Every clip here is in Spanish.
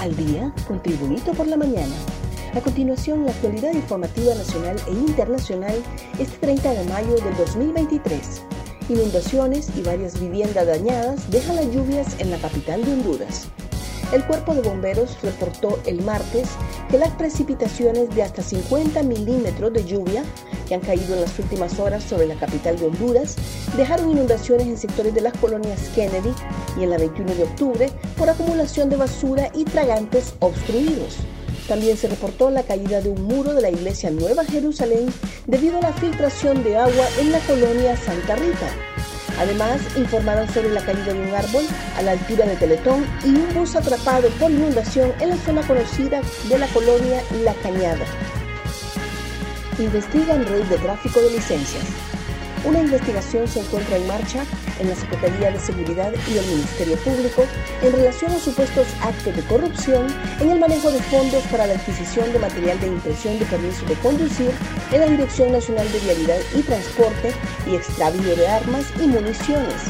al día con Tribunito por la mañana. A continuación, la actualidad informativa nacional e internacional este 30 de mayo del 2023. Inundaciones y varias viviendas dañadas dejan las lluvias en la capital de Honduras. El cuerpo de bomberos reportó el martes que las precipitaciones de hasta 50 milímetros de lluvia que han caído en las últimas horas sobre la capital de Honduras dejaron inundaciones en sectores de las colonias Kennedy y en la 21 de octubre por acumulación de basura y tragantes obstruidos. También se reportó la caída de un muro de la iglesia Nueva Jerusalén debido a la filtración de agua en la colonia Santa Rita. Además, informaron sobre la caída de un árbol a la altura de Teletón y un bus atrapado por inundación en la zona conocida de la colonia La Cañada. Investigan red de tráfico de licencias. Una investigación se encuentra en marcha en la Secretaría de Seguridad y el Ministerio Público en relación a supuestos actos de corrupción en el manejo de fondos para la adquisición de material de impresión de permiso de conducir en la Dirección Nacional de Vialidad y Transporte y extravío de armas y municiones.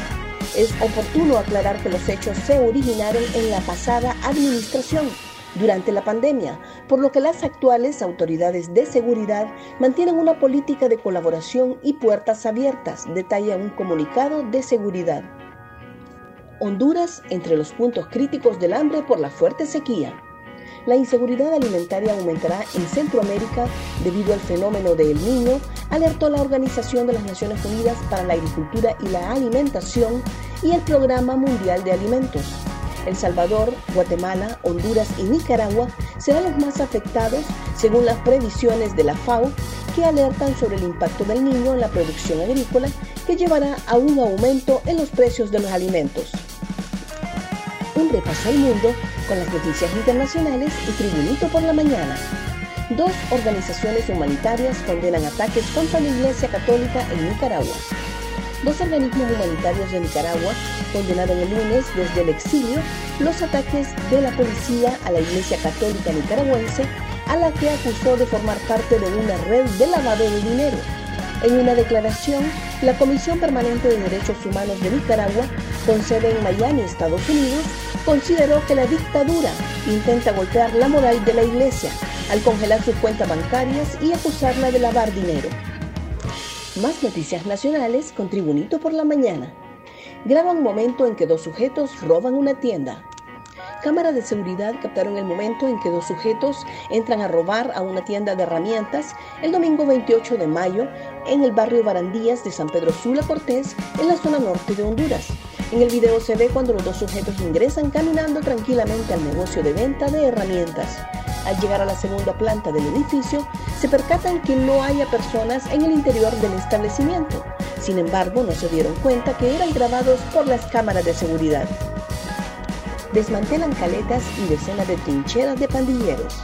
Es oportuno aclarar que los hechos se originaron en la pasada administración durante la pandemia, por lo que las actuales autoridades de seguridad mantienen una política de colaboración y puertas abiertas, detalla un comunicado de seguridad. Honduras entre los puntos críticos del hambre por la fuerte sequía. La inseguridad alimentaria aumentará en Centroamérica debido al fenómeno de El Niño, alertó la Organización de las Naciones Unidas para la Agricultura y la Alimentación y el Programa Mundial de Alimentos. El Salvador, Guatemala, Honduras y Nicaragua serán los más afectados según las previsiones de la FAO que alertan sobre el impacto del niño en la producción agrícola que llevará a un aumento en los precios de los alimentos. Un repaso al mundo con las noticias internacionales y Tribunito por la mañana. Dos organizaciones humanitarias condenan ataques contra la Iglesia Católica en Nicaragua. Dos organismos humanitarios de Nicaragua condenaron el lunes desde el exilio los ataques de la policía a la Iglesia Católica Nicaragüense, a la que acusó de formar parte de una red de lavado de dinero. En una declaración, la Comisión Permanente de Derechos Humanos de Nicaragua, con sede en Miami, Estados Unidos, consideró que la dictadura intenta golpear la moral de la Iglesia al congelar sus cuentas bancarias y acusarla de lavar dinero. Más noticias nacionales con Tribunito por la Mañana. Graban momento en que dos sujetos roban una tienda. Cámaras de seguridad captaron el momento en que dos sujetos entran a robar a una tienda de herramientas el domingo 28 de mayo en el barrio Barandías de San Pedro Sula Cortés, en la zona norte de Honduras. En el video se ve cuando los dos sujetos ingresan caminando tranquilamente al negocio de venta de herramientas. Al llegar a la segunda planta del edificio, se percatan que no haya personas en el interior del establecimiento. Sin embargo, no se dieron cuenta que eran grabados por las cámaras de seguridad. Desmantelan caletas y decenas de trincheras de pandilleros.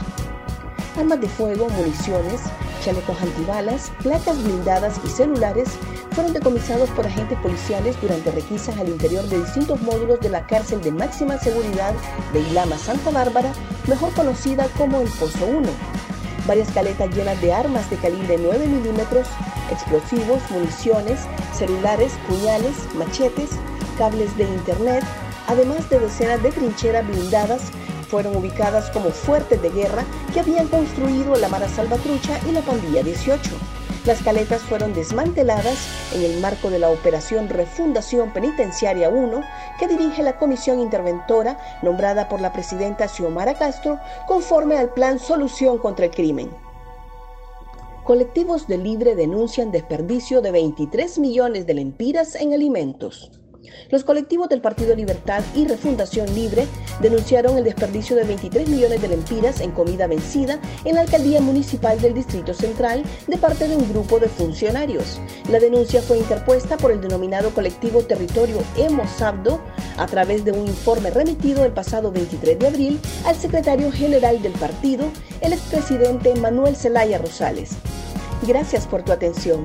Armas de fuego, municiones, chalecos antibalas, placas blindadas y celulares fueron decomisados por agentes policiales durante requisas al interior de distintos módulos de la cárcel de máxima seguridad de Ilama Santa Bárbara, mejor conocida como el Pozo 1. Varias caletas llenas de armas de calibre 9 milímetros, explosivos, municiones, celulares, puñales, machetes, cables de internet, además de decenas de trincheras blindadas fueron ubicadas como fuertes de guerra que habían construido la Mara Salvatrucha y la Pandilla 18. Las caletas fueron desmanteladas en el marco de la Operación Refundación Penitenciaria 1 que dirige la Comisión Interventora nombrada por la presidenta Xiomara Castro conforme al Plan Solución contra el Crimen. Colectivos de Libre denuncian desperdicio de 23 millones de lempiras en alimentos. Los colectivos del Partido Libertad y Refundación Libre denunciaron el desperdicio de 23 millones de lempiras en comida vencida en la alcaldía municipal del Distrito Central de parte de un grupo de funcionarios. La denuncia fue interpuesta por el denominado colectivo Territorio Emo Sabdo a través de un informe remitido el pasado 23 de abril al secretario general del partido, el expresidente Manuel Zelaya Rosales. Gracias por tu atención.